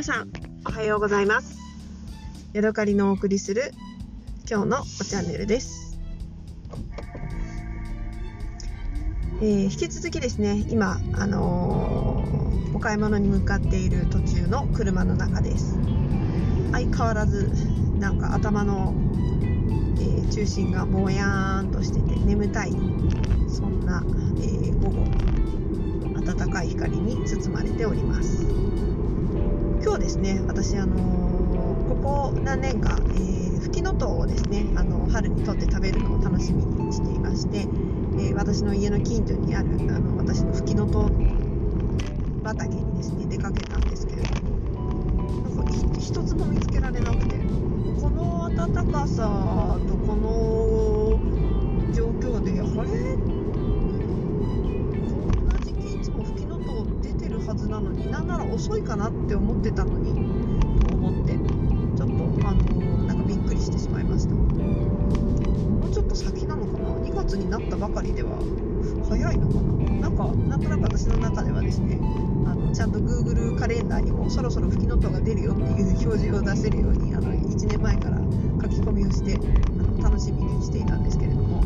皆さんおはようございます。ヤドカリのお送りする今日のチャンネルです、えー引き続きですね今あのーお買い物に向かっている途中の車の中です。相変わらずなんか頭の、えー中心がぼやーんとしてて眠たいそんな、えー午後暖かい光に包まれております。今日ですね。私あのここ何年か、えー、フキノトウをですねあの春にとって食べるのを楽しみにしていまして、えー私の家の近所にあるあの私のフキノトウ畑にですね出かけたんですけれどもなんかひ一つも見つけられなくてこの暖かさとって思ってたのにと思ってちょっとあのなんかびっくりしてしまいました。もうちょっと先なのかな？2月になったばかりでは早いのかな？なんかなんとなく私の中ではですねあのちゃんと Google カレンダーにもそろそろ吹きの音が出るよっていう表示を出せるようにあの1年前から書き込みをしてあの楽しみにしていたんですけれども、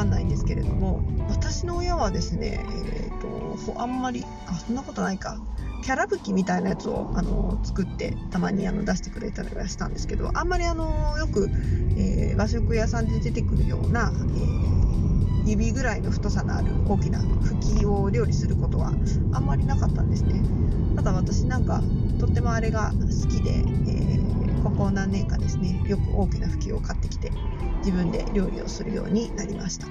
かんないんですけれども私の親はですね、えー、とあんまりあそんなことないか。キャラ吹きみたいなやつをあの作ってたまにあの出してくれたりはしたんですけどあんまりあのよく、えー和食屋さんで出てくるような、えー指ぐらいの太さのある大きな吹きを料理することはあんまりなかったんですね。ただ私なんかとってもあれが好きで、えーここ何年かですねよく大きな吹きを買ってきて自分で料理をするようになりました。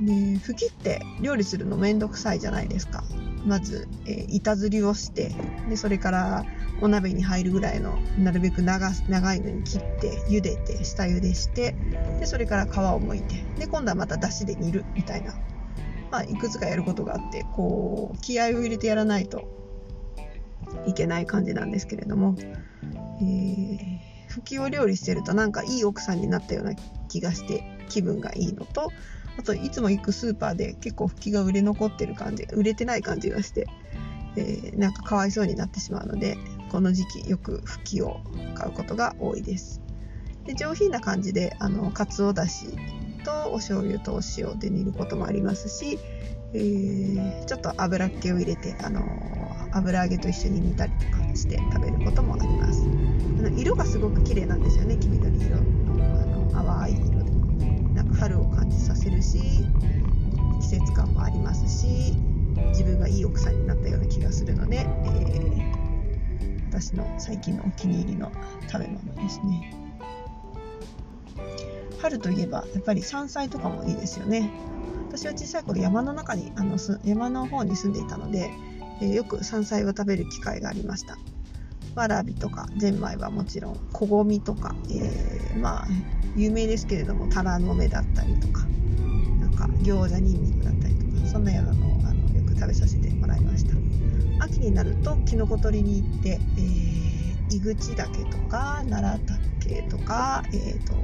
で吹きって料理するのめんどくさいじゃないですか。まず、えー板ずりをしてでそれからお鍋に入るぐらいのなるべく長長いのに切って茹でて下茹でしてでそれから皮を剥いてで今度はまただしで煮るみたいな、まあ、いくつかやることがあってこう気合を入れてやらないといけない感じなんですけれども、えー、吹きを料理してるとなんかいい奥さんになったような気がして気分がいいのとあといつも行くスーパーで結構吹きが売れ残ってる感じ売れてない感じがして、えーなんかかわいそうになってしまうのでこの時期よく吹きを買うことが多いです。で上品な感じであのかつおだしとお醤油とお塩で煮ることもありますし、えーちょっと油っ気を入れてあの油揚げと一緒に煮たりとかして食べることもあります。あの色がすごく綺麗なんですよね黄緑色。あの淡い色で。なんか春を感じさせるし季節感もありますし自分がいい奥さんになったような気がするので、えー私の最近のお気に入りの食べ物ですね。春といえばやっぱり山菜とかもいいですよね。私は小さい頃山の中にあの山の方に住んでいたので、えーよく山菜を食べる機会がありました。わらびとかゼンマイはもちろんこごみとか、えーまあ有名ですけれどもタラの芽だったりとかなんか餃子にんにくだったりとかそんなようなのをあのよく食べさせてもらいました。秋になるとキノコ採りに行って、えー、井口岳とか奈良岳とかえっ、と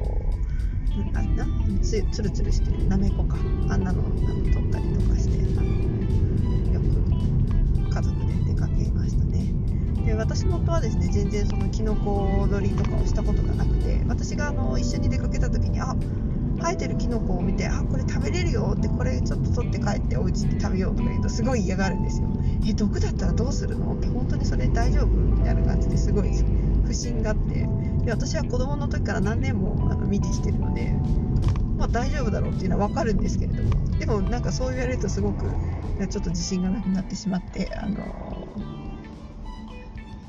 あんなつつるつるしてるなめこか。あんなのあの取ったりとかしてあのよく家族でで私の夫はですね全然そのキノコ取りとかをしたことがなくて私があの一緒に出かけた時にあ生えてるキノコを見てあこれ食べれるよってこれちょっと取って帰ってお家で食べようとか言うとすごい嫌がるんですよ。え毒だったらどうするの？って本当にそれ大丈夫みたいな感じですごい不審があって。で私は子供の時から何年もあの見てきてるのでまあ大丈夫だろうっていうのは分かるんですけれども。でもなんかそう言われるとすごくちょっと自信がなくなってしまってあの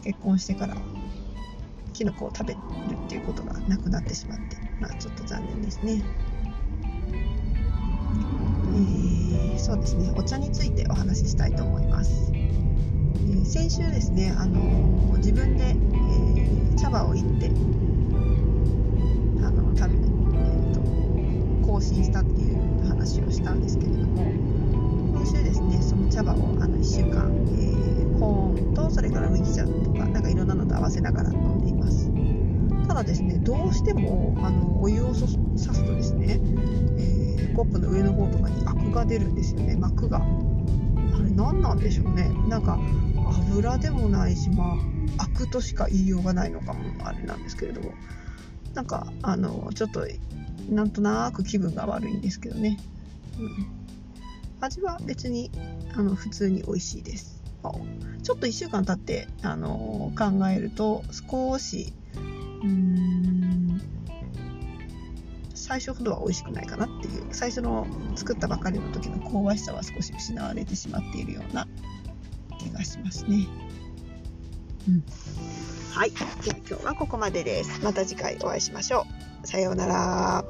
結婚してからキノコを食べるっていうことがなくなってしまってまあちょっと残念ですね。えーそうですねお茶についてお話ししたいと思います、えー先週ですね、あのー自分で、えー茶葉をいってながら飲んでいます。ただだですねどうしてもあのお湯をさすとですね、えー、コップの上の方とかにアクが出るんですよね。膜が。あれ何なんでしょうね。なんか油でもないしまあアクとしか言いようがないのかもあれなんですけれども。なんかあのちょっとなんとなく気分が悪いんですけどね、うん、味は別にあの普通に美味しいです。ちょっと1週間経ってあの考えると少しうーん最初ほどは美味しくないかなっていう最初の作ったばかりの時の香ばしさは少し失われてしまっているような気がしますね。うん、はい。じゃあ今日はここまでです。また次回お会いしましょう。さようなら。